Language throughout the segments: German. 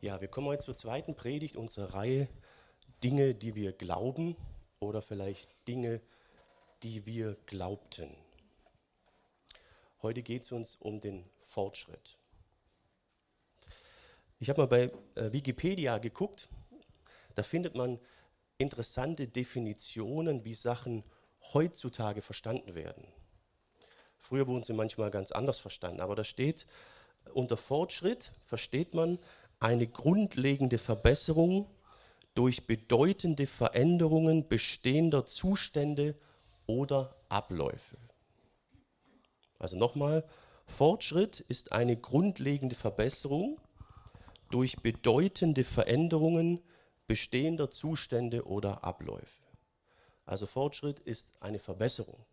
Ja, wir kommen heute zur zweiten Predigt unserer Reihe Dinge, die wir glauben oder vielleicht Dinge, die wir glaubten. Heute geht es uns um den Fortschritt. Ich habe mal bei äh, Wikipedia geguckt, da findet man interessante Definitionen, wie Sachen heutzutage verstanden werden. Früher wurden sie manchmal ganz anders verstanden, aber da steht, unter Fortschritt versteht man eine grundlegende Verbesserung durch bedeutende Veränderungen bestehender Zustände oder Abläufe. Also nochmal, Fortschritt ist eine grundlegende Verbesserung durch bedeutende Veränderungen bestehender Zustände oder Abläufe. Also Fortschritt ist eine Verbesserung.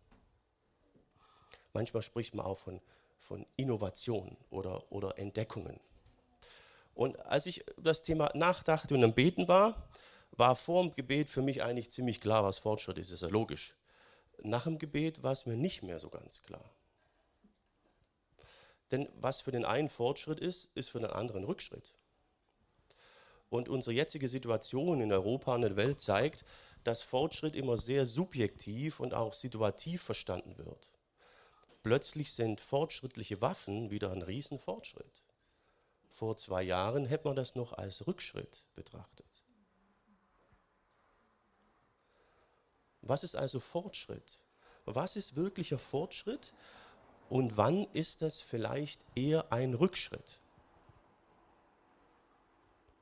Manchmal spricht man auch von, von Innovation oder, oder Entdeckungen. Und als ich das Thema nachdachte und am Beten war, war vor dem Gebet für mich eigentlich ziemlich klar, was Fortschritt ist. Das ist ja logisch. Nach dem Gebet war es mir nicht mehr so ganz klar. Denn was für den einen Fortschritt ist, ist für den anderen Rückschritt. Und unsere jetzige Situation in Europa und der Welt zeigt, dass Fortschritt immer sehr subjektiv und auch situativ verstanden wird. Plötzlich sind fortschrittliche Waffen wieder ein Riesenfortschritt vor zwei Jahren hätte man das noch als Rückschritt betrachtet. Was ist also Fortschritt? Was ist wirklicher Fortschritt und wann ist das vielleicht eher ein Rückschritt?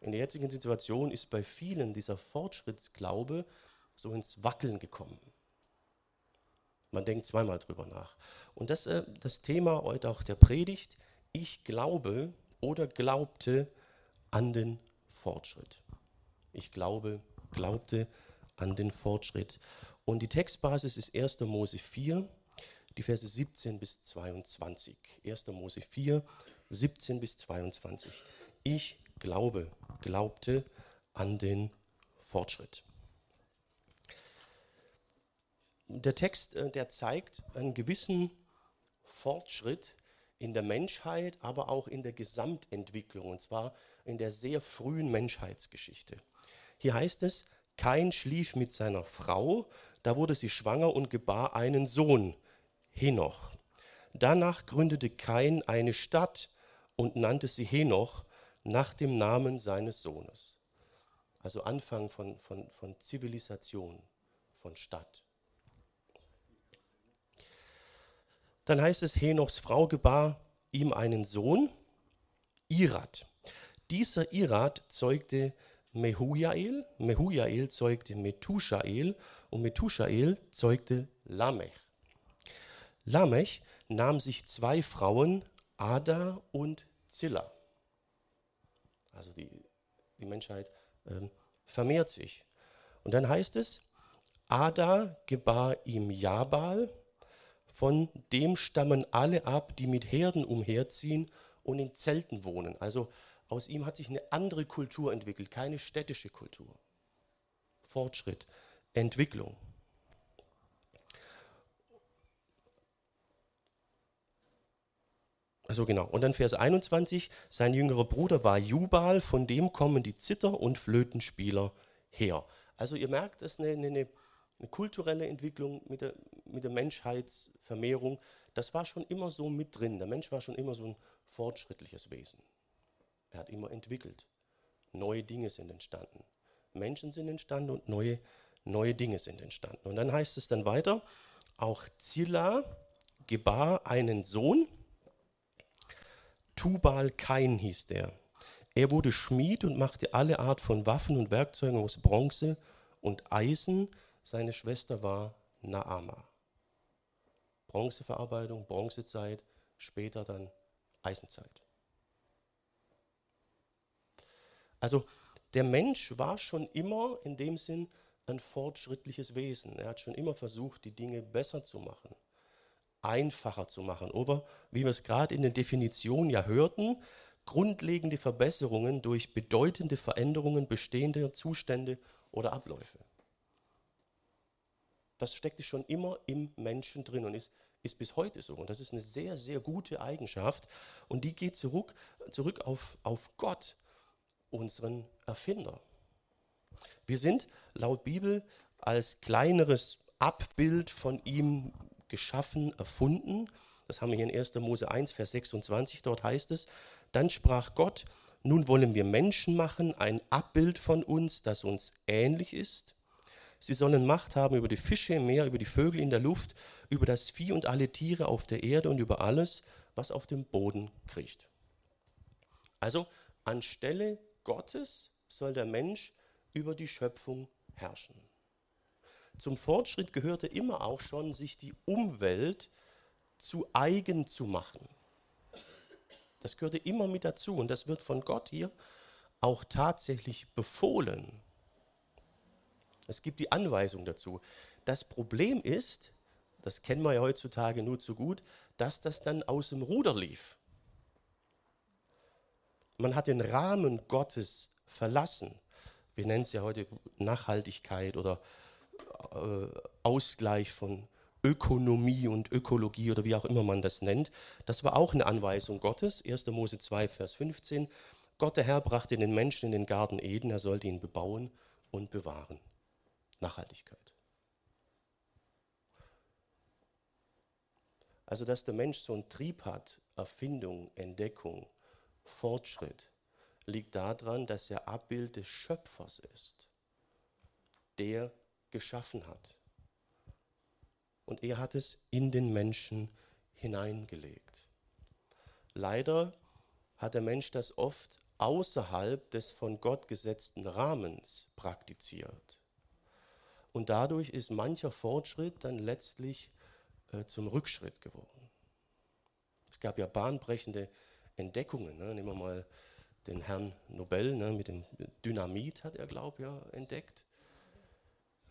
In der jetzigen Situation ist bei vielen dieser Fortschrittsglaube so ins Wackeln gekommen. Man denkt zweimal drüber nach. Und das, äh, das Thema heute auch der Predigt, ich glaube, oder glaubte an den Fortschritt. Ich glaube, glaubte an den Fortschritt. Und die Textbasis ist 1. Mose 4, die Verse 17 bis 22. 1. Mose 4, 17 bis 22. Ich glaube, glaubte an den Fortschritt. Der Text, äh, der zeigt einen gewissen Fortschritt in der Menschheit, aber auch in der Gesamtentwicklung, und zwar in der sehr frühen Menschheitsgeschichte. Hier heißt es, Kain schlief mit seiner Frau, da wurde sie schwanger und gebar einen Sohn, Henoch. Danach gründete Kain eine Stadt und nannte sie Henoch nach dem Namen seines Sohnes. Also Anfang von, von, von Zivilisation, von Stadt. Dann heißt es, Henochs Frau gebar ihm einen Sohn, Irad. Dieser Irad zeugte Mehujael, Mehujael zeugte Methushael und Methushael zeugte Lamech. Lamech nahm sich zwei Frauen, Ada und Zilla. Also die, die Menschheit ähm, vermehrt sich. Und dann heißt es, Ada gebar ihm Jabal, von dem stammen alle ab, die mit Herden umherziehen und in Zelten wohnen. Also aus ihm hat sich eine andere Kultur entwickelt, keine städtische Kultur. Fortschritt, Entwicklung. Also genau. Und dann Vers 21, sein jüngerer Bruder war Jubal, von dem kommen die Zither- und Flötenspieler her. Also ihr merkt, das ist eine, eine, eine kulturelle Entwicklung mit der, mit der Menschheitsvermehrung, das war schon immer so mit drin. Der Mensch war schon immer so ein fortschrittliches Wesen. Er hat immer entwickelt. Neue Dinge sind entstanden. Menschen sind entstanden und neue, neue Dinge sind entstanden. Und dann heißt es dann weiter, auch Zilla gebar einen Sohn, Tubal Kain hieß der. Er wurde Schmied und machte alle Art von Waffen und Werkzeugen aus Bronze und Eisen. Seine Schwester war Naama. Bronzeverarbeitung, Bronzezeit, später dann Eisenzeit. Also der Mensch war schon immer in dem Sinn ein fortschrittliches Wesen. Er hat schon immer versucht, die Dinge besser zu machen, einfacher zu machen. Oder wie wir es gerade in der Definition ja hörten, grundlegende Verbesserungen durch bedeutende Veränderungen bestehender Zustände oder Abläufe. Das steckte schon immer im Menschen drin und ist ist bis heute so. Und das ist eine sehr, sehr gute Eigenschaft. Und die geht zurück, zurück auf, auf Gott. unseren Erfinder. Wir sind laut Bibel als kleineres Abbild von ihm geschaffen, erfunden. Das haben wir hier in 1. Mose 1, Vers 26, dort heißt es, dann sprach Gott, nun wollen wir Menschen machen, ein Abbild von uns, das uns ähnlich ist. Sie sollen Macht haben über die Fische im Meer, über die Vögel in der Luft, über das Vieh und alle Tiere auf der Erde und über alles, was auf dem Boden kriecht. Also anstelle Gottes soll der Mensch über die Schöpfung herrschen. Zum Fortschritt gehörte immer auch schon, sich die Umwelt zu eigen zu machen. Das gehörte immer mit dazu und das wird von Gott hier auch tatsächlich befohlen. Es gibt die Anweisung dazu. Das Problem ist, das kennen wir ja heutzutage nur zu gut, dass das dann aus dem Ruder lief. Man hat den Rahmen Gottes verlassen. Wir nennen es ja heute Nachhaltigkeit oder äh, Ausgleich von Ökonomie und Ökologie oder wie auch immer man das nennt. Das war auch eine Anweisung Gottes. 1. Mose 2, Vers 15. Gott der Herr brachte den Menschen in den Garten Eden, er sollte ihn bebauen und bewahren. Nachhaltigkeit. Also, dass der Mensch so einen Trieb hat, Erfindung, Entdeckung, Fortschritt, liegt daran, dass er Abbild des Schöpfers ist, der geschaffen hat. Und er hat es in den Menschen hineingelegt. Leider hat der Mensch das oft außerhalb des von Gott gesetzten Rahmens praktiziert. Und dadurch ist mancher Fortschritt dann letztlich äh, zum Rückschritt geworden. Es gab ja bahnbrechende Entdeckungen. Ne? Nehmen wir mal den Herrn Nobel ne? mit dem Dynamit, hat er, glaube ich, ja, entdeckt.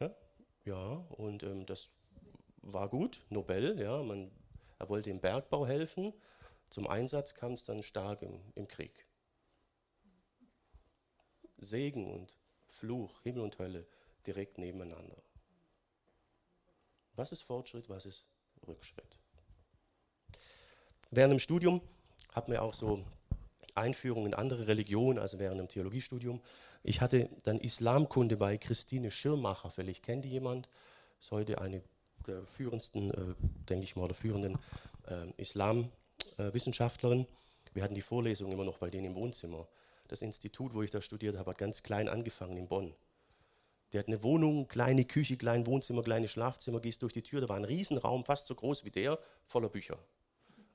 Ja, ja und ähm, das war gut, Nobel, ja, man, er wollte im Bergbau helfen. Zum Einsatz kam es dann stark im, im Krieg. Segen und Fluch, Himmel und Hölle direkt nebeneinander. Was ist Fortschritt, was ist Rückschritt? Während dem Studium hat mir auch so Einführung in andere Religionen, also während dem Theologiestudium. Ich hatte dann Islamkunde bei Christine Schirmacher, vielleicht kennt die jemand, ist heute eine der führendsten, äh, denke ich mal, der führenden äh, Islamwissenschaftlerinnen. Äh, Wir hatten die Vorlesung immer noch bei denen im Wohnzimmer. Das Institut, wo ich da studiert habe, hat ganz klein angefangen in Bonn. Der hat eine Wohnung, kleine Küche, klein Wohnzimmer, kleines Schlafzimmer, gehst durch die Tür, da war ein Riesenraum, fast so groß wie der, voller Bücher.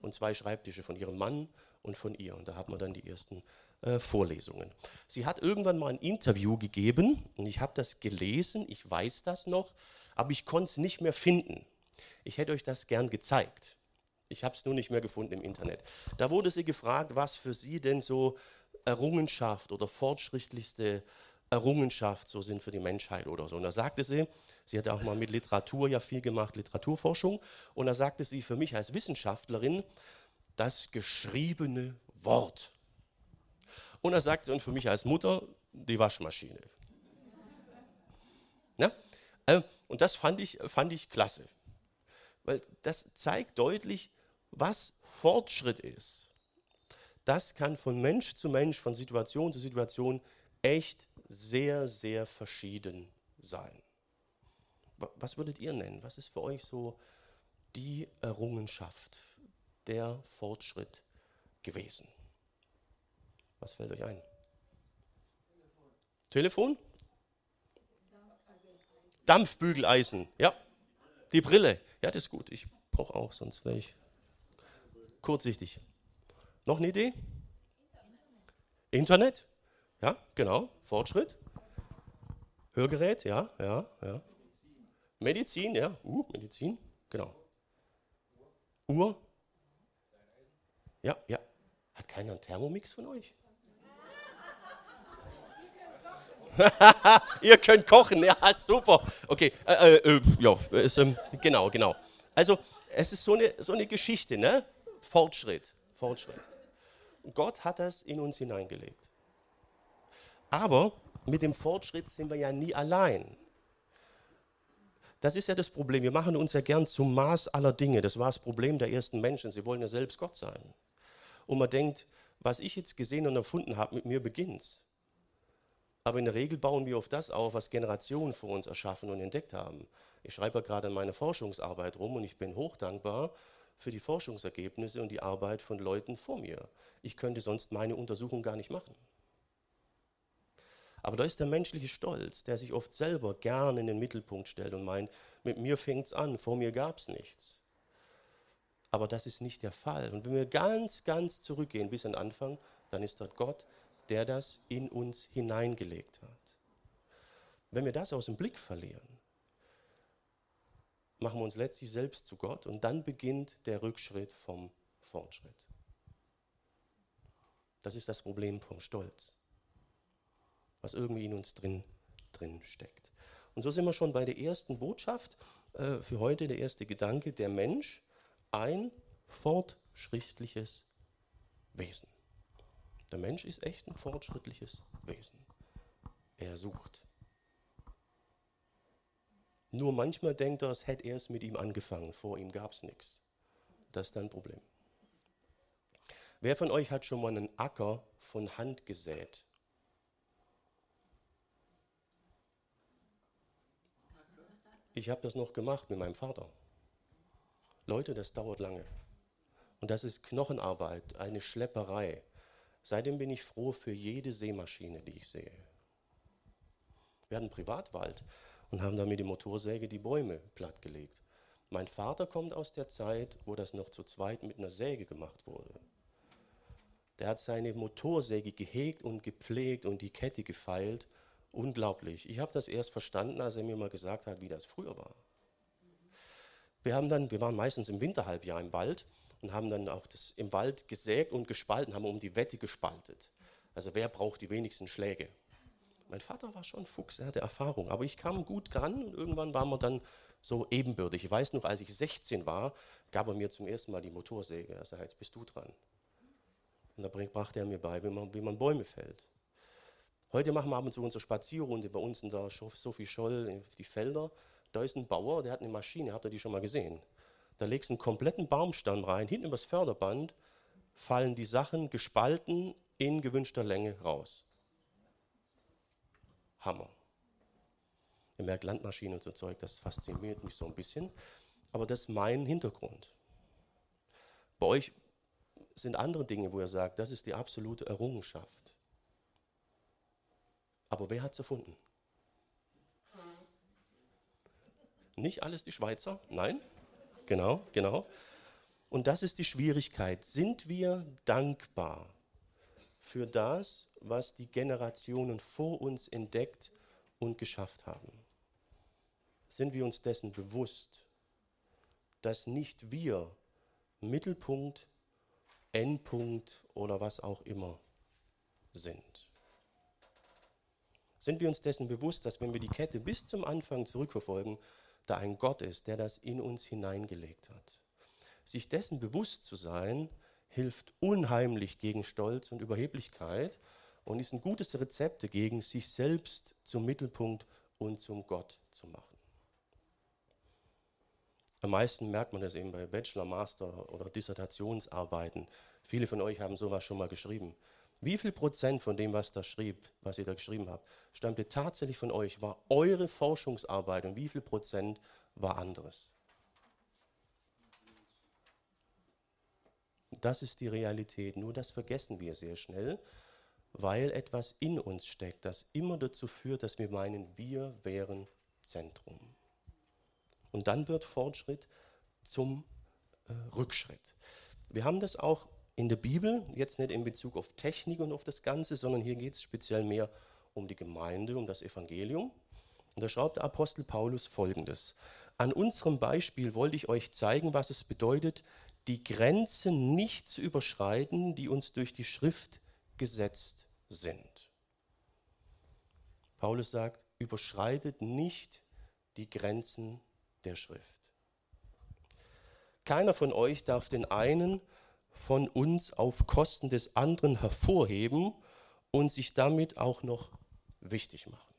Und zwei Schreibtische von ihrem Mann und von ihr. Und da hat man dann die ersten äh, Vorlesungen. Sie hat irgendwann mal ein Interview gegeben und ich habe das gelesen, ich weiß das noch, aber ich konnte es nicht mehr finden. Ich hätte euch das gern gezeigt. Ich habe es nur nicht mehr gefunden im Internet. Da wurde sie gefragt, was für sie denn so Errungenschaft oder fortschrittlichste Errungenschaft so sind für die Menschheit oder so. Und da sagte sie, sie hat auch mal mit Literatur ja viel gemacht, Literaturforschung, und da sagte sie für mich als Wissenschaftlerin, das geschriebene Wort. Und da sagte sie, und für mich als Mutter, die Waschmaschine. Ja? Äh, und das fand ich, fand ich klasse, weil das zeigt deutlich, was Fortschritt ist. Das kann von Mensch zu Mensch, von Situation zu Situation echt sehr, sehr verschieden sein. Was würdet ihr nennen? Was ist für euch so die Errungenschaft, der Fortschritt gewesen? Was fällt euch ein? Telefon? Telefon? Dampfbügeleisen, ja. Die Brille, ja, das ist gut. Ich brauche auch, sonst wäre ich kurzsichtig. Noch eine Idee? Internet? Ja, genau. Fortschritt. Hörgerät, ja, ja, ja. Medizin, ja. Uh, Medizin, genau. Uhr. Ja, ja. Hat keiner einen Thermomix von euch? Ihr könnt kochen, ja, super. Okay, äh, äh, äh ja, ist, ähm, genau, genau. Also, es ist so eine, so eine Geschichte, ne? Fortschritt, Fortschritt. Gott hat das in uns hineingelegt. Aber mit dem Fortschritt sind wir ja nie allein. Das ist ja das Problem. Wir machen uns ja gern zum Maß aller Dinge. Das war das Problem der ersten Menschen. Sie wollen ja selbst Gott sein. Und man denkt, was ich jetzt gesehen und erfunden habe, mit mir beginnt's. Aber in der Regel bauen wir auf das auf, was Generationen vor uns erschaffen und entdeckt haben. Ich schreibe ja gerade an meine Forschungsarbeit rum und ich bin hochdankbar für die Forschungsergebnisse und die Arbeit von Leuten vor mir. Ich könnte sonst meine Untersuchung gar nicht machen. Aber da ist der menschliche Stolz, der sich oft selber gern in den Mittelpunkt stellt und meint, mit mir fängt es an, vor mir gab es nichts. Aber das ist nicht der Fall. Und wenn wir ganz, ganz zurückgehen bis an den Anfang, dann ist dort Gott, der das in uns hineingelegt hat. Wenn wir das aus dem Blick verlieren, machen wir uns letztlich selbst zu Gott und dann beginnt der Rückschritt vom Fortschritt. Das ist das Problem vom Stolz, was irgendwie in uns drin, drin steckt. Und so sind wir schon bei der ersten Botschaft äh, für heute, der erste Gedanke, der Mensch, ein fortschrittliches Wesen. Der Mensch ist echt ein fortschrittliches Wesen. Er sucht. Nur manchmal denkt er, es hätte erst mit ihm angefangen, vor ihm gab es nichts. Das ist ein Problem. Wer von euch hat schon mal einen Acker von Hand gesät? Ich habe das noch gemacht mit meinem Vater. Leute, das dauert lange. Und das ist Knochenarbeit, eine Schlepperei. Seitdem bin ich froh für jede Sämaschine, die ich sehe. Wir hatten Privatwald und haben dann mit der Motorsäge die Bäume plattgelegt. Mein Vater kommt aus der Zeit, wo das noch zu zweit mit einer Säge gemacht wurde. Der hat seine Motorsäge gehegt und gepflegt und die Kette gefeilt. Unglaublich. Ich habe das erst verstanden, als er mir mal gesagt hat, wie das früher war. Wir, haben dann, wir waren meistens im Winterhalbjahr im Wald und haben dann auch das im Wald gesägt und gespalten, haben um die Wette gespaltet. Also wer braucht die wenigsten Schläge? Mein Vater war schon Fuchs, er hatte Erfahrung, aber ich kam gut dran und irgendwann waren wir dann so ebenbürtig. Ich weiß noch, als ich 16 war, gab er mir zum ersten Mal die Motorsäge. Er sagte, jetzt bist du dran. Und da brachte er mir bei, wie man, wie man Bäume fällt. Heute machen wir ab und zu unsere Spazierrunde bei uns in der Sophie Scholl, die Felder. Da ist ein Bauer, der hat eine Maschine, habt ihr die schon mal gesehen? Da legst du einen kompletten Baumstamm rein, hinten übers Förderband fallen die Sachen gespalten in gewünschter Länge raus. Hammer. Ihr merkt Landmaschinen und so Zeug, das fasziniert mich so ein bisschen. Aber das ist mein Hintergrund. Bei euch sind andere Dinge, wo ihr sagt, das ist die absolute Errungenschaft. Aber wer hat es erfunden? Nicht alles die Schweizer, nein. Genau, genau. Und das ist die Schwierigkeit. Sind wir dankbar für das, was die Generationen vor uns entdeckt und geschafft haben? Sind wir uns dessen bewusst, dass nicht wir Mittelpunkt, Endpunkt oder was auch immer sind? Sind wir uns dessen bewusst, dass wenn wir die Kette bis zum Anfang zurückverfolgen, da ein Gott ist, der das in uns hineingelegt hat? Sich dessen bewusst zu sein, hilft unheimlich gegen Stolz und Überheblichkeit und ist ein gutes Rezept dagegen, sich selbst zum Mittelpunkt und zum Gott zu machen. Am meisten merkt man das eben bei Bachelor, Master oder Dissertationsarbeiten. Viele von euch haben sowas schon mal geschrieben. Wie viel Prozent von dem, was da schrieb, was ihr da geschrieben habt, stammte tatsächlich von euch, war eure Forschungsarbeit und wie viel Prozent war anderes? Das ist die Realität. Nur das vergessen wir sehr schnell, weil etwas in uns steckt, das immer dazu führt, dass wir meinen, wir wären Zentrum. Und dann wird Fortschritt zum äh, Rückschritt. Wir haben das auch in der Bibel, jetzt nicht in Bezug auf Technik und auf das Ganze, sondern hier geht es speziell mehr um die Gemeinde, um das Evangelium. Und da schreibt der Apostel Paulus folgendes. An unserem Beispiel wollte ich euch zeigen, was es bedeutet, die Grenzen nicht zu überschreiten, die uns durch die Schrift gesetzt sind. Paulus sagt, überschreitet nicht die Grenzen der Schrift. Keiner von euch darf den einen von uns auf Kosten des anderen hervorheben und sich damit auch noch wichtig machen.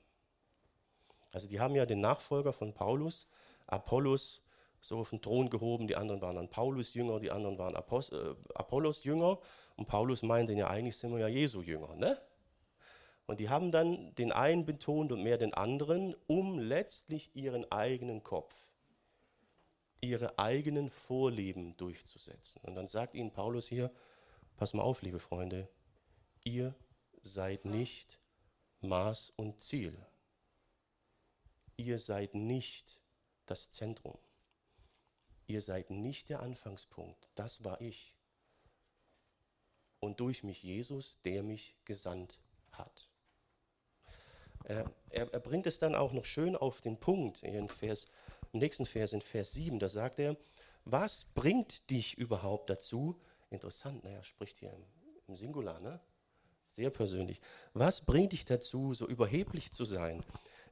Also die haben ja den Nachfolger von Paulus, Apollos, so auf den Thron gehoben, die anderen waren dann Paulus-Jünger, die anderen waren äh, Apollos-Jünger und Paulus meinte ja, eigentlich sind wir ja Jesu-Jünger. Ne? Und die haben dann den einen betont und mehr den anderen, um letztlich ihren eigenen Kopf, ihre eigenen Vorlieben durchzusetzen. Und dann sagt ihnen Paulus hier, pass mal auf, liebe Freunde, ihr seid nicht Maß und Ziel. Ihr seid nicht das Zentrum. Ihr seid nicht der Anfangspunkt. Das war ich. Und durch mich Jesus, der mich gesandt hat. Er, er, er, bringt es dann auch noch schön auf den Punkt in Vers, im nächsten Vers, in Vers 7. Da sagt er, was bringt dich überhaupt dazu? Interessant, naja, spricht hier im, im Singular, ne? sehr persönlich. Was bringt dich dazu, so überheblich zu sein?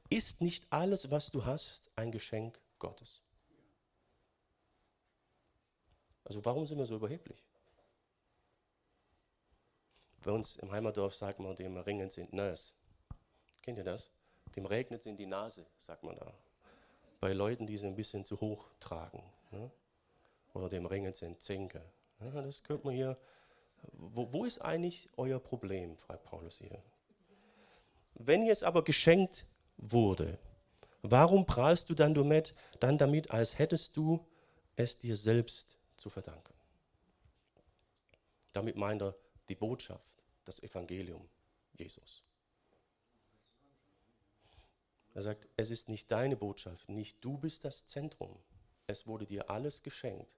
Ist nicht alles, was du hast, ein Geschenk Gottes? Also warum sind wir so überheblich? Bei uns im Heimatdorf sagt man, dem Ringen sind Nös. Kennt ihr das? Dem regnet es in die Nase, sagt man da. Bei Leuten, die sie ein bisschen zu hoch tragen. Ne? Oder dem Ringen sind Zinke. Ja, das könnte man hier. Wo, wo ist eigentlich euer Problem, fragt Paulus hier. Wenn jetzt aber geschenkt wurde, warum prahlst du dann damit, dann damit, als hättest du es dir selbst zu verdanken? Damit meint er die Botschaft, das Evangelium Jesus. Er sagt, es ist nicht deine Botschaft, nicht du bist das Zentrum. Es wurde dir alles geschenkt.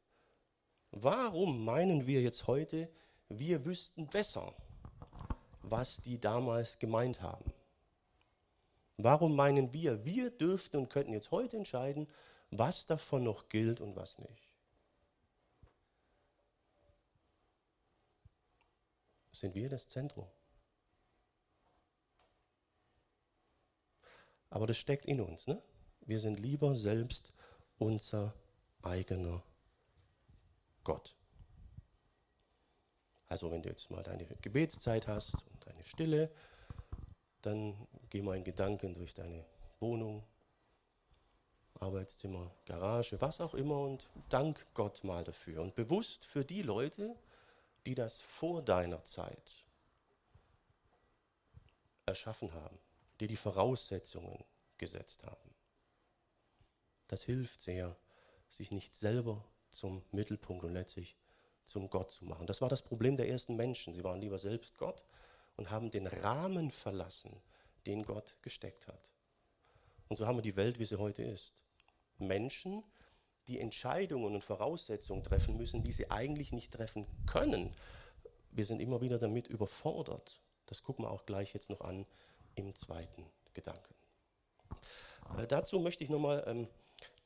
Warum meinen wir jetzt heute, wir wüssten besser, was die damals gemeint haben? Warum meinen wir, wir dürften und könnten jetzt heute entscheiden, was davon noch gilt und was nicht? Sind wir das Zentrum? Aber das steckt in uns. Ne? Wir sind lieber selbst unser eigener Gott. Also wenn du jetzt mal deine Gebetszeit hast und deine Stille, dann geh mal in Gedanken durch deine Wohnung, Arbeitszimmer, Garage, was auch immer und dank Gott mal dafür. Und bewusst für die Leute, die das vor deiner Zeit erschaffen haben die die Voraussetzungen gesetzt haben. Das hilft sehr, sich nicht selber zum Mittelpunkt und letztlich zum Gott zu machen. Das war das Problem der ersten Menschen. Sie waren lieber selbst Gott und haben den Rahmen verlassen, den Gott gesteckt hat. Und so haben wir die Welt, wie sie heute ist. Menschen, die Entscheidungen und Voraussetzungen treffen müssen, die sie eigentlich nicht treffen können. Wir sind immer wieder damit überfordert. Das gucken wir auch gleich jetzt noch an, im zweiten Gedanken. Äh, dazu möchte ich nochmal ähm,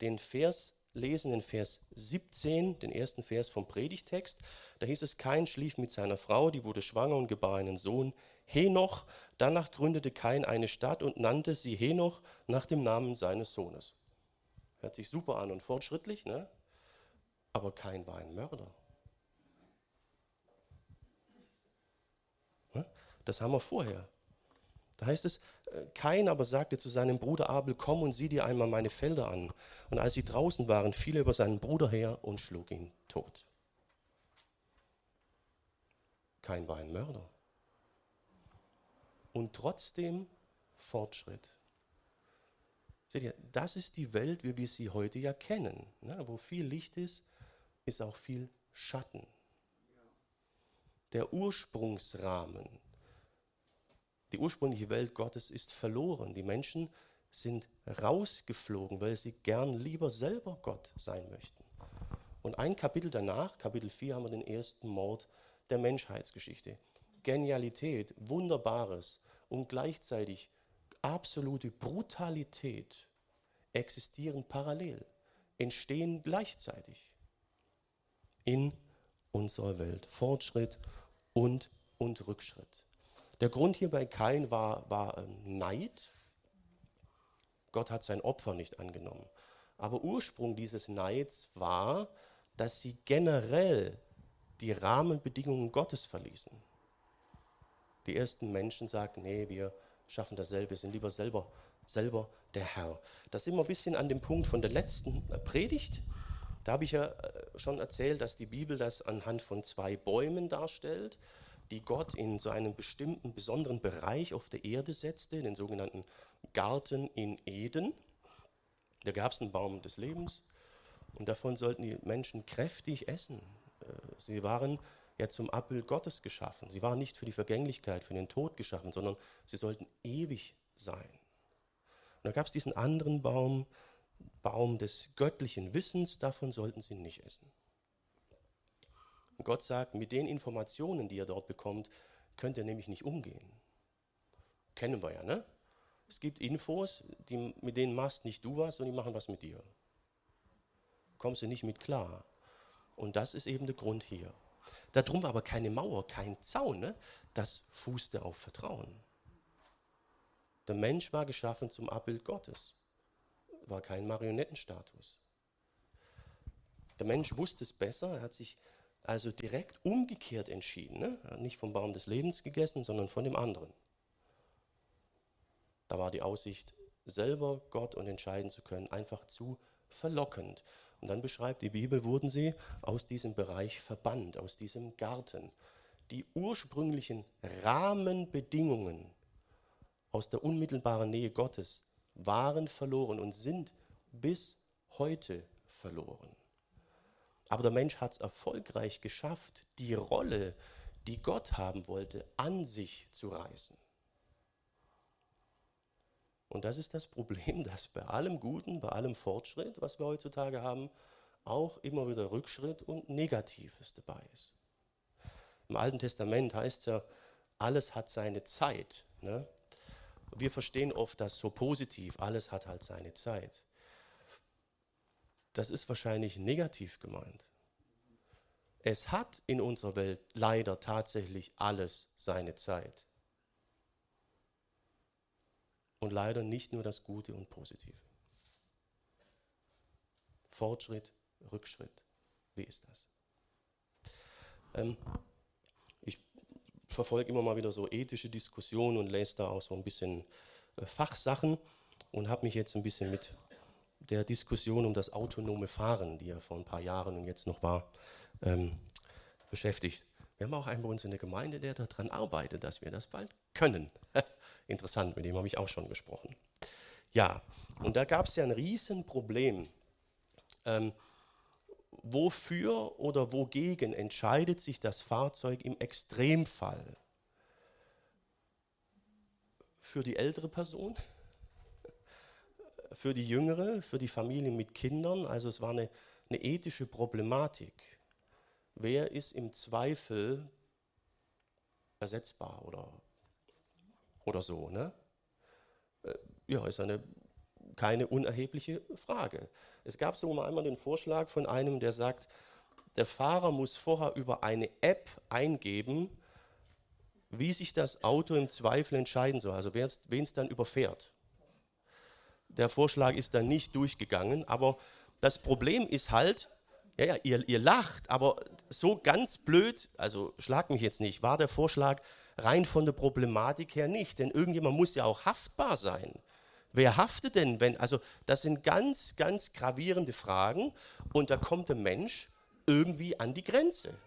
den Vers lesen, den Vers 17, den ersten Vers vom Predigtext. Da hieß es, Kain schlief mit seiner Frau, die wurde schwanger und gebar einen Sohn, Henoch. Danach gründete Kain eine Stadt und nannte sie Henoch nach dem Namen seines Sohnes. Hört sich super an und fortschrittlich, ne? aber Kain war ein Mörder. Das haben wir vorher. Da heißt es, äh, Kain aber sagte zu seinem Bruder Abel, komm und sieh dir einmal meine Felder an. Und als sie draußen waren, fiel er über seinen Bruder her und schlug ihn tot. Kain war ein Mörder. Und trotzdem Fortschritt. Seht ihr, das ist die Welt, wie wir sie heute ja kennen. Ne? Wo viel Licht ist, ist auch viel Schatten. Der Ursprungsrahmen die ursprüngliche Welt Gottes ist verloren. Die Menschen sind rausgeflogen, weil sie gern lieber selber Gott sein möchten. Und ein Kapitel danach, Kapitel 4, haben wir den ersten Mord der Menschheitsgeschichte. Genialität, Wunderbares und gleichzeitig absolute Brutalität existieren parallel, entstehen gleichzeitig in unserer Welt. Fortschritt und, und Rückschritt. Der Grund hier bei Kain war, war ähm, Neid. Gott hat sein Opfer nicht angenommen. Aber Ursprung dieses Neids war, dass sie generell die Rahmenbedingungen Gottes verließen. Die ersten Menschen sagten, nee, wir schaffen das selber, wir sind lieber selber, selber der Herr. Das sind wir ein bisschen an dem Punkt von der letzten Predigt. Da habe ich ja äh, schon erzählt, dass die Bibel das anhand von zwei Bäumen darstellt. Die Gott in so einen bestimmten, besonderen Bereich auf der Erde setzte, den sogenannten Garten in Eden. Da gab es einen Baum des Lebens und davon sollten die Menschen kräftig essen. Äh, sie waren ja zum Abbild Gottes geschaffen. Sie waren nicht für die Vergänglichkeit, für den Tod geschaffen, sondern sie sollten ewig sein. Und da gab es diesen anderen Baum, Baum des göttlichen Wissens, davon sollten sie nicht essen. Gott sagt, mit den Informationen, die ihr dort bekommt, könnt ihr nämlich nicht umgehen. Kennen wir ja, ne? Es gibt Infos, die, mit denen machst nicht du was und die machen was mit dir. Kommst du nicht mit klar. Und das ist eben der Grund hier. Darum war aber keine Mauer, kein Zaun. Ne? Das fußte auf Vertrauen. Der Mensch war geschaffen zum Abbild Gottes, war kein Marionettenstatus. Der Mensch wusste es besser, er hat sich also direkt umgekehrt entschieden. Ne? Er hat nicht vom Baum des Lebens gegessen, sondern von dem anderen. Da war die Aussicht, selber Gott und entscheiden zu können, einfach zu verlockend. Und dann beschreibt die Bibel, wurden sie aus diesem Bereich verbannt, aus diesem Garten. Die ursprünglichen Rahmenbedingungen aus der unmittelbaren Nähe Gottes waren verloren und sind bis heute verloren. Aber der Mensch hat es erfolgreich geschafft, die Rolle, die Gott haben wollte, an sich zu reißen. Und das ist das Problem, dass bei allem Guten, bei allem Fortschritt, was wir heutzutage haben, auch immer wieder Rückschritt und Negatives dabei ist. Im Alten Testament heißt es ja, alles hat seine Zeit. Ne? Wir verstehen oft das so positiv, alles hat halt seine Zeit das ist wahrscheinlich negativ gemeint. Es hat in unserer Welt leider tatsächlich alles seine Zeit. Und leider nicht nur das Gute und Positive. Fortschritt, Rückschritt. Wie ist das? Ähm, ich verfolge immer mal wieder so ethische Diskussionen und lese da auch so ein bisschen äh, Fachsachen und habe mich jetzt ein bisschen mit der Diskussion um das autonome Fahren, die ja vor ein paar Jahren und jetzt noch war, ähm, beschäftigt. Wir haben auch einen bei uns in der Gemeinde, der daran arbeitet, dass wir das bald können. Interessant, mit dem habe ich auch schon gesprochen. Ja, und da gab es ja ein Riesenproblem. Ähm, wofür oder wogegen entscheidet sich das Fahrzeug im Extremfall? Für die ältere Person? Für die Jüngere, für die Familien mit Kindern. Also es war eine, eine ethische Problematik. Wer ist im Zweifel ersetzbar oder, oder so? Ne? Äh, ja, ist eine keine unerhebliche Frage. Es gab so einmal den Vorschlag von einem, der sagt, der Fahrer muss vorher über eine App eingeben, wie sich das Auto im Zweifel entscheiden soll, also wen es dann überfährt. Der Vorschlag ist dann nicht durchgegangen. Aber das Problem ist halt, ja, ja, ihr, ihr lacht, aber so ganz blöd, also schlag mich jetzt nicht, war der Vorschlag rein von der Problematik her nicht. Denn irgendjemand muss ja auch haftbar sein. Wer haftet denn, wenn, also das sind ganz, ganz gravierende Fragen und da kommt der Mensch irgendwie an die Grenze.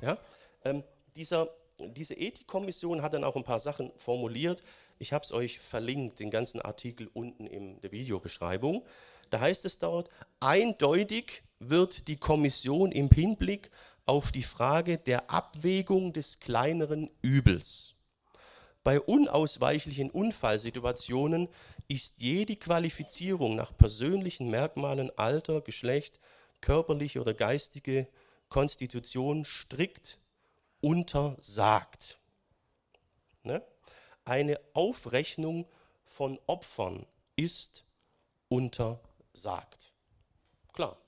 Ja? Ähm, dieser, diese Ethikkommission hat dann auch ein paar Sachen formuliert, ich habe es euch verlinkt, den ganzen Artikel unten in der Videobeschreibung. Da heißt es dort, eindeutig wird die Kommission im Hinblick auf die Frage der Abwägung des kleineren Übels. Bei unausweichlichen Unfallsituationen ist jede Qualifizierung nach persönlichen Merkmalen, Alter, Geschlecht, körperliche oder geistige Konstitution strikt untersagt. Ne? eine Aufrechnung von Opfern ist untersagt. Klar.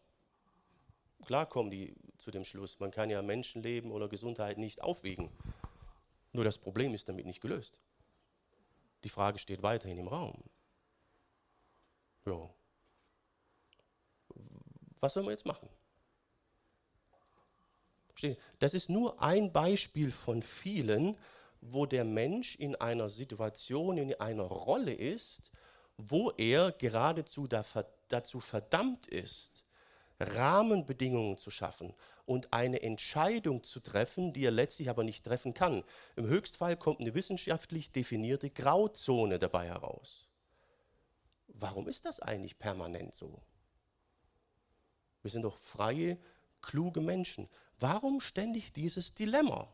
Klar kommen die zu dem Schluss. Man kann ja Menschenleben oder Gesundheit nicht aufwiegen. Nur das Problem ist damit nicht gelöst. Die Frage steht weiterhin im Raum. Ja. Was sollen wir jetzt machen? Das ist nur ein Beispiel von vielen, wo der Mensch in einer Situation, in einer Rolle ist, wo er geradezu dazu verdammt ist, Rahmenbedingungen zu schaffen und eine Entscheidung zu treffen, die er letztlich aber nicht treffen kann. Im Höchstfall kommt eine wissenschaftlich definierte Grauzone dabei heraus. Warum ist das eigentlich permanent so? Wir sind doch freie, kluge Menschen. Warum ständig dieses Dilemma?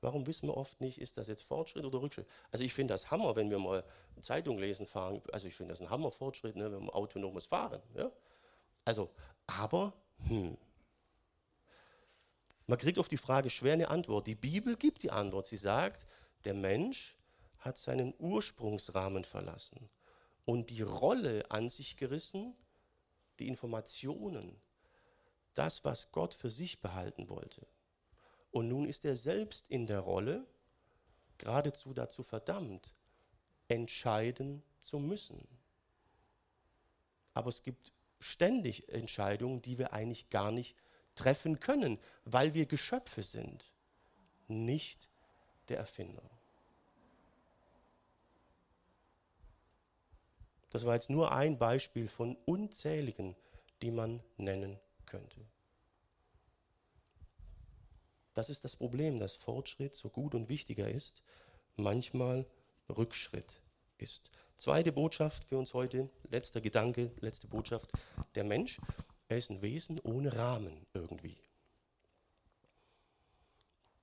Warum wissen wir oft nicht, ist das jetzt Fortschritt oder Rückschritt? Also ich finde das Hammer, wenn wir mal Zeitung lesen fahren. Also ich finde das ein Hammerfortschritt, ne, wenn wir autonomes Fahren. Ja? Also, aber, hm. Man kriegt auf die Frage schwer eine Antwort. Die Bibel gibt die Antwort. Sie sagt, der Mensch hat seinen Ursprungsrahmen verlassen und die Rolle an sich gerissen, die Informationen, das, was Gott für sich behalten wollte. Und nun ist er selbst in der Rolle, geradezu dazu verdammt, entscheiden zu müssen. Aber es gibt ständig Entscheidungen, die wir eigentlich gar nicht treffen können, weil wir Geschöpfe sind, nicht der Erfinder. Das war jetzt nur ein Beispiel von unzähligen, die man nennen könnte. Das ist das Problem, dass Fortschritt so gut und wichtiger ist, manchmal Rückschritt ist. Zweite Botschaft für uns heute, letzter Gedanke, letzte Botschaft. Der Mensch, er ist ein Wesen ohne Rahmen irgendwie.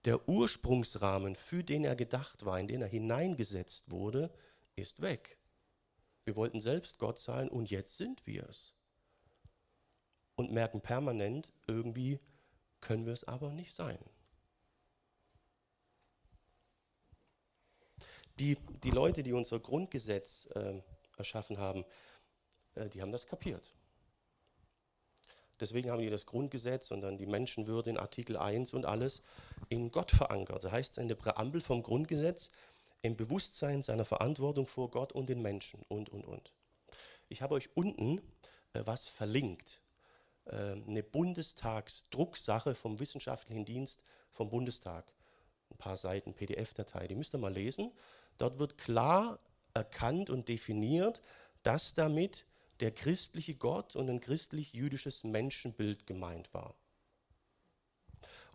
Der Ursprungsrahmen, für den er gedacht war, in den er hineingesetzt wurde, ist weg. Wir wollten selbst Gott sein und jetzt sind wir es. Und merken permanent, irgendwie können wir es aber nicht sein. Die, die Leute, die unser Grundgesetz äh, erschaffen haben, äh, die haben das kapiert. Deswegen haben die das Grundgesetz und dann die Menschenwürde in Artikel 1 und alles in Gott verankert. Das heißt in der Präambel vom Grundgesetz, im Bewusstsein seiner Verantwortung vor Gott und den Menschen und, und, und. Ich habe euch unten äh, was verlinkt. Äh, eine Bundestagsdrucksache vom Wissenschaftlichen Dienst vom Bundestag. Ein paar Seiten PDF-Datei, die müsst ihr mal lesen. Dort wird klar erkannt und definiert, dass damit der christliche Gott und ein christlich-jüdisches Menschenbild gemeint war.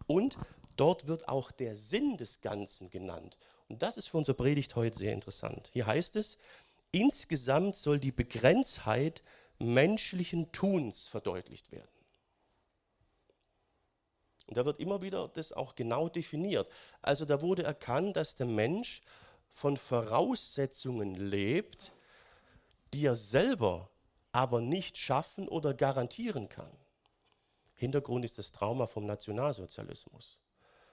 Und dort wird auch der Sinn des Ganzen genannt. Und das ist für unsere Predigt heute sehr interessant. Hier heißt es, insgesamt soll die Begrenztheit menschlichen Tuns verdeutlicht werden. Und da wird immer wieder das auch genau definiert. Also da wurde erkannt, dass der Mensch von Voraussetzungen lebt, die er selber aber nicht schaffen oder garantieren kann. Hintergrund ist das Trauma vom Nationalsozialismus.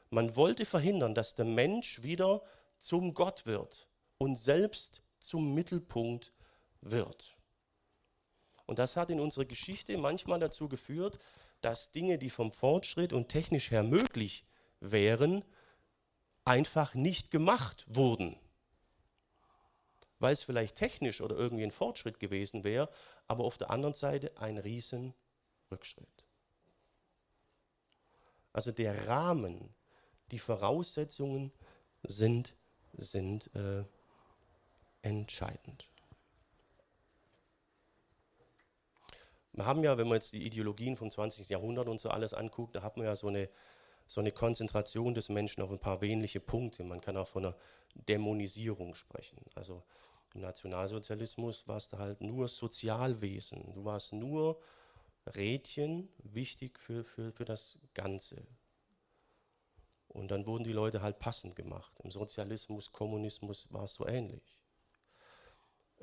Man wollte verhindern, dass der Mensch wieder zum Gott wird und selbst zum Mittelpunkt wird. Und das hat in unserer Geschichte manchmal dazu geführt, dass Dinge, die vom Fortschritt und technisch her möglich wären, einfach nicht gemacht wurden weil es vielleicht technisch oder irgendwie ein Fortschritt gewesen wäre, aber auf der anderen Seite ein riesen Rückschritt. Also der Rahmen, die Voraussetzungen sind, sind äh, entscheidend. Wir haben ja, wenn man jetzt die Ideologien vom 20. Jahrhundert und so alles anguckt, da hat man ja so eine, so eine Konzentration des Menschen auf ein paar wenige Punkte. Man kann auch von einer Dämonisierung sprechen. Also im Nationalsozialismus warst du halt nur Sozialwesen. Du warst nur Rädchen, wichtig für, für, für das Ganze. Und dann wurden die Leute halt passend gemacht. Im Sozialismus, Kommunismus war es so ähnlich.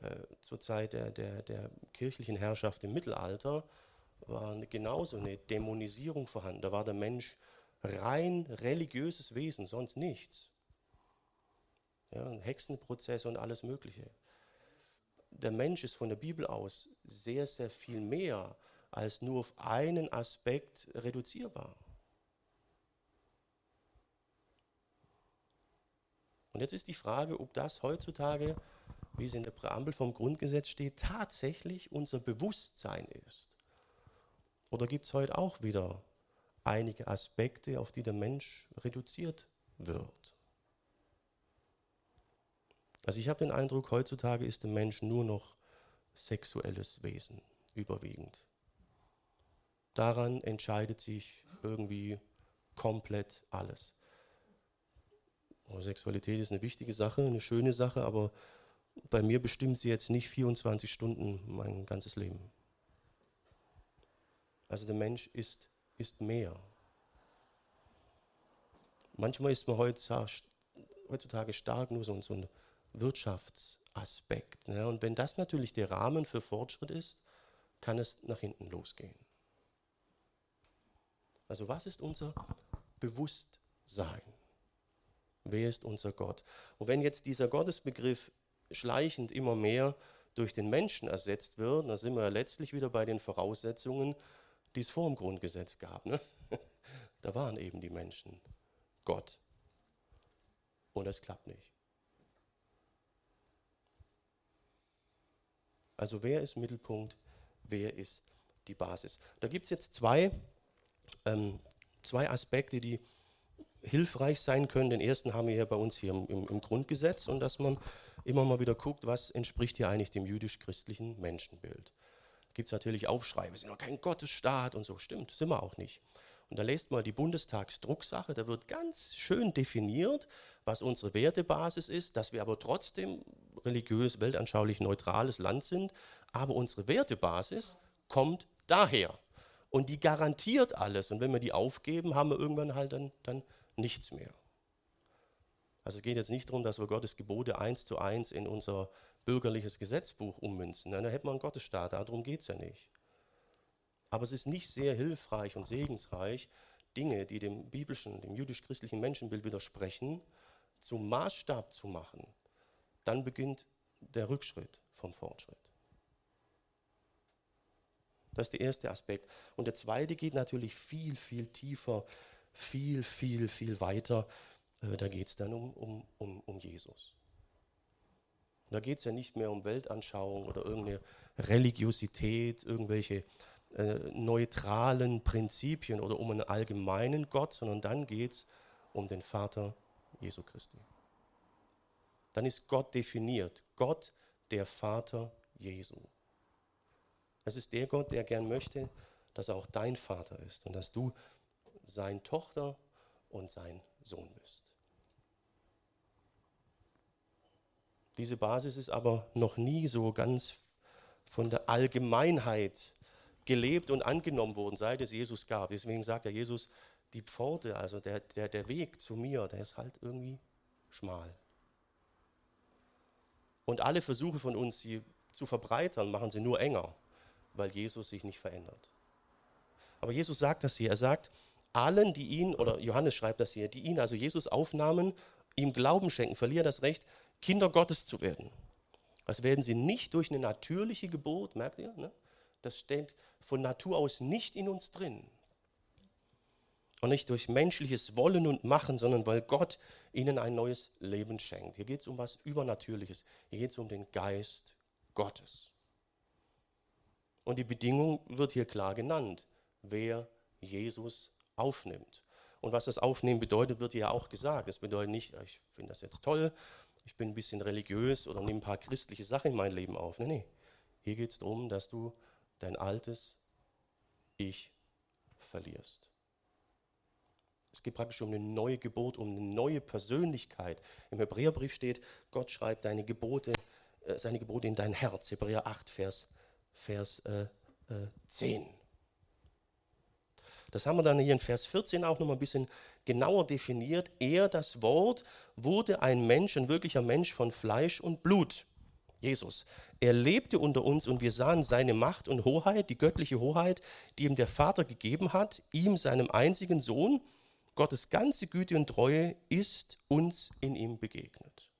Äh, zur Zeit der, der, der kirchlichen Herrschaft im Mittelalter war genauso eine Dämonisierung vorhanden. Da war der Mensch rein religiöses Wesen, sonst nichts ja, ein Hexenprozess und alles Mögliche. Der Mensch ist von der Bibel aus sehr, sehr viel mehr als nur auf einen Aspekt reduzierbar. Und jetzt ist die Frage, ob das heutzutage, wie es in der Präambel vom Grundgesetz steht, tatsächlich unser Bewusstsein ist. Oder gibt es heute auch wieder einige Aspekte, auf die der Mensch reduziert wird? Also ich habe den Eindruck, heutzutage ist der Mensch nur noch sexuelles Wesen überwiegend. daran entscheidet sich irgendwie komplett alles. Sexualität ist eine wichtige Sache, eine schöne Sache, aber bei mir bestimmt sie jetzt nicht 24 Stunden mein ganzes Leben. Also der Mensch ist, ist mehr. Manchmal ist man heutzutage stark nur so, ein Wirtschaftsaspekt. Ne? Und wenn das natürlich der Rahmen für Fortschritt ist, kann es nach hinten losgehen. Also was ist unser Bewusstsein? Wer ist unser Gott? Und wenn jetzt dieser Gottesbegriff schleichend immer mehr durch den Menschen ersetzt wird, dann sind wir ja letztlich wieder bei den Voraussetzungen, die es vor dem Grundgesetz gab. Ne? Da waren eben die Menschen Gott. Und das klappt nicht. Also wer ist Mittelpunkt, wer ist die Basis? Da gibt es jetzt zwei, ähm, zwei Aspekte, die hilfreich sein können. Den ersten haben wir ja bei uns hier im, im Grundgesetz und dass man immer mal wieder guckt, was entspricht hier eigentlich dem jüdisch-christlichen Menschenbild. Gibt es natürlich Aufschrei, wir sind doch kein Gottesstaat und so. Stimmt, sind wir auch nicht. Und da lest mal die Bundestagsdrucksache, da wird ganz schön definiert, was unsere Wertebasis ist, dass wir aber trotzdem religiös, weltanschaulich neutrales Land sind. Aber unsere Wertebasis kommt daher. Und die garantiert alles. Und wenn wir die aufgeben, haben wir irgendwann halt dann, dann nichts mehr. Also es geht jetzt nicht darum, dass wir Gottes Gebote eins zu eins in unser bürgerliches Gesetzbuch ummünzen. Dann hätten wir einen Gottesstaat, darum geht es ja nicht. Aber es ist nicht sehr hilfreich und segensreich, Dinge, die dem biblischen, dem jüdisch-christlichen Menschenbild widersprechen, zum Maßstab zu machen. Dann beginnt der Rückschritt vom Fortschritt. Das ist der erste Aspekt. Und der zweite geht natürlich viel, viel tiefer, viel, viel, viel weiter. Äh, da geht es dann um, um, um, um Jesus. Da geht es ja nicht mehr um Weltanschauung oder irgendeine Religiosität, irgendwelche äh, neutralen Prinzipien oder um einen allgemeinen Gott, sondern dann geht es um den Vater Jesu Christi. Dann ist Gott definiert. Gott, der Vater Jesu. Es ist der Gott, der gern möchte, dass er auch dein Vater ist und dass du seine Tochter und sein Sohn bist. Diese Basis ist aber noch nie so ganz von der Allgemeinheit gelebt und angenommen worden, seit es Jesus gab. Deswegen sagt er Jesus, die Pforte, also der, der, der Weg zu mir, der ist halt irgendwie schmal. Und alle Versuche von uns, sie zu verbreitern, machen sie nur enger weil Jesus sich nicht verändert. Aber Jesus sagt das hier. Er sagt, allen, die ihn, oder Johannes schreibt das hier, die ihn, also Jesus aufnahmen, ihm Glauben schenken, verlieren das Recht, Kinder Gottes zu werden. Das werden sie nicht durch eine natürliche Geburt, merkt ihr? Ne? Das steht von Natur aus nicht in uns drin. Und nicht durch menschliches Wollen und Machen, sondern weil Gott ihnen ein neues Leben schenkt. Hier geht es um was Übernatürliches. Hier geht es um den Geist Gottes. Und die Bedingung wird hier klar genannt, wer Jesus aufnimmt. Und was das Aufnehmen bedeutet, wird hier auch gesagt. Es bedeutet nicht, ich finde das jetzt toll, ich bin ein bisschen religiös oder nehme ein paar christliche Sachen in mein Leben auf. Nee, nee. Hier geht es darum, dass du dein altes Ich verlierst. Es geht praktisch um eine neue Geburt, um eine neue Persönlichkeit. Im Hebräerbrief steht, Gott schreibt deine Gebote, äh, seine Gebote in dein Herz. Hebräer 8, Vers Vers äh, äh, 10. Das haben wir dann hier in Vers 14 auch noch mal ein bisschen genauer definiert. Er, das Wort, wurde ein Mensch, ein wirklicher Mensch von Fleisch und Blut. Jesus. Er lebte unter uns und wir sahen seine Macht und Hoheit, die göttliche Hoheit, die ihm der Vater gegeben hat, ihm, seinem einzigen Sohn. Gottes ganze Güte und Treue ist uns in ihm begegnet.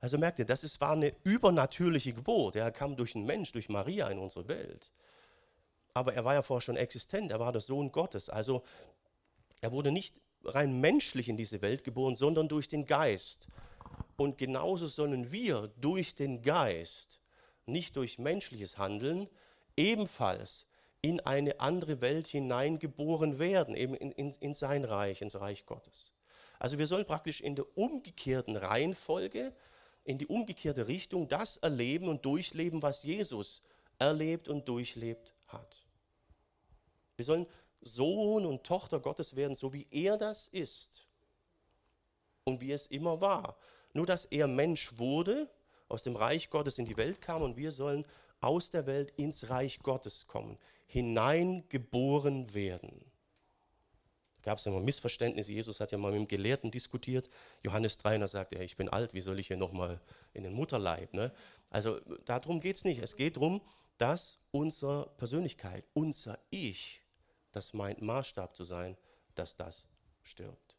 Also merkt ihr, das ist, war eine übernatürliche Geburt. Er kam durch einen Mensch, durch Maria in unsere Welt. Aber er war ja vorher schon existent, er war der Sohn Gottes. Also er wurde nicht rein menschlich in diese Welt geboren, sondern durch den Geist. Und genauso sollen wir durch den Geist, nicht durch menschliches Handeln, ebenfalls in eine andere Welt hineingeboren werden, eben in, in, in sein Reich, ins Reich Gottes. Also wir sollen praktisch in der umgekehrten Reihenfolge in die umgekehrte Richtung das erleben und durchleben, was Jesus erlebt und durchlebt hat. Wir sollen Sohn und Tochter Gottes werden, so wie er das ist und wie es immer war. Nur dass er Mensch wurde, aus dem Reich Gottes in die Welt kam und wir sollen aus der Welt ins Reich Gottes kommen, hineingeboren werden. Da gab es immer Missverständnisse. Jesus hat ja mal mit dem Gelehrten diskutiert. Johannes 3, da sagt er, ich bin alt, wie soll ich hier nochmal in den Mutterleib? Ne? Also darum geht es nicht. Es geht darum, dass unsere Persönlichkeit, unser Ich, das meint Maßstab zu sein, dass das stirbt.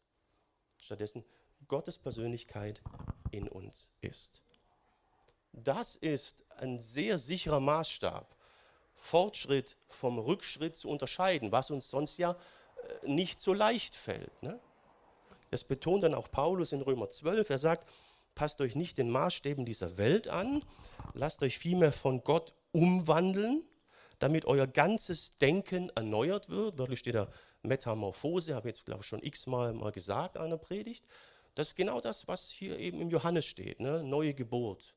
Stattdessen Gottes Persönlichkeit in uns ist. Das ist ein sehr sicherer Maßstab, Fortschritt vom Rückschritt zu unterscheiden, was uns sonst ja äh, nicht so leicht fällt. Ne? Das betont dann auch Paulus in Römer 12. Er sagt, passt euch nicht den Maßstäben dieser Welt an, lasst euch vielmehr von Gott umwandeln, damit euer ganzes Denken erneuert wird. Wörtlich steht da Metamorphose, habe ich jetzt, glaube ich, schon x-mal mal gesagt der Predigt. Das ist genau das, was hier eben im Johannes steht, ne? neue Geburt,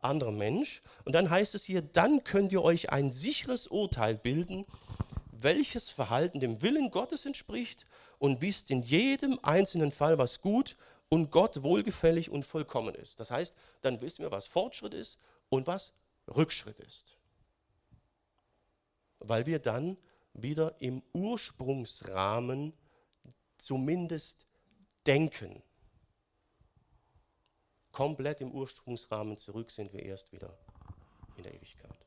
anderer Mensch. Und dann heißt es hier, dann könnt ihr euch ein sicheres Urteil bilden, welches Verhalten dem Willen Gottes entspricht und wisst in jedem einzelnen Fall, was gut und Gott wohlgefällig und vollkommen ist. Das heißt, dann wissen wir, was Fortschritt ist und was Rückschritt ist. Weil wir dann wieder im Ursprungsrahmen zumindest denken komplett im Ursprungsrahmen zurück sind wir erst wieder in der Ewigkeit.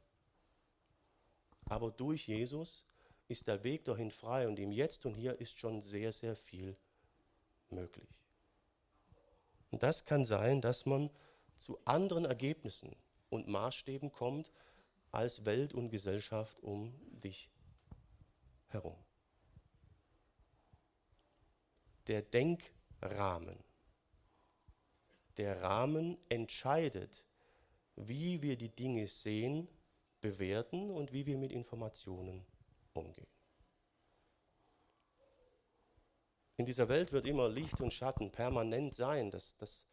Aber durch Jesus ist der Weg dahin frei und im Jetzt und Hier ist schon sehr, sehr viel möglich. Und das kann sein, dass man zu anderen Ergebnissen und Maßstäben kommt als Welt und Gesellschaft um dich herum. Der Denkrahmen der Rahmen entscheidet, wie wir die Dinge sehen, bewerten und wie wir mit Informationen umgehen. In dieser Welt wird immer Licht und Schatten permanent sein. Das, das,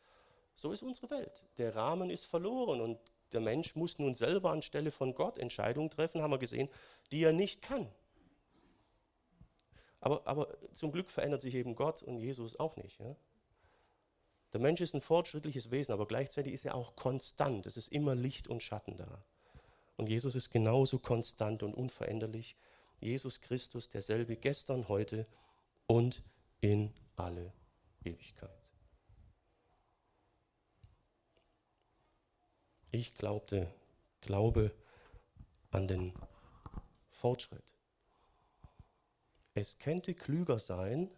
so ist unsere Welt. Der Rahmen ist verloren und der Mensch muss nun selber anstelle von Gott Entscheidungen treffen, haben wir gesehen, die er nicht kann. Aber, aber zum Glück verändert sich eben Gott und Jesus auch nicht. Ja? Der Mensch ist ein fortschrittliches Wesen, aber gleichzeitig ist er auch konstant. Es ist immer Licht und Schatten da. Und Jesus ist genauso konstant und unveränderlich. Jesus Christus, derselbe gestern, heute und in alle Ewigkeit. Ich glaubte, glaube an den Fortschritt. Es könnte klüger sein,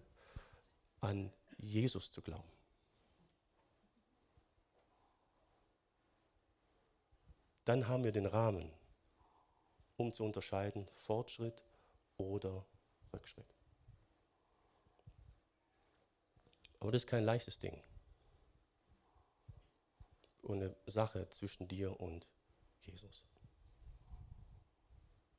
an Jesus zu glauben. dann haben wir den Rahmen, um zu unterscheiden Fortschritt oder Rückschritt. Aber das ist kein leichtes Ding. Und eine Sache zwischen dir und Jesus.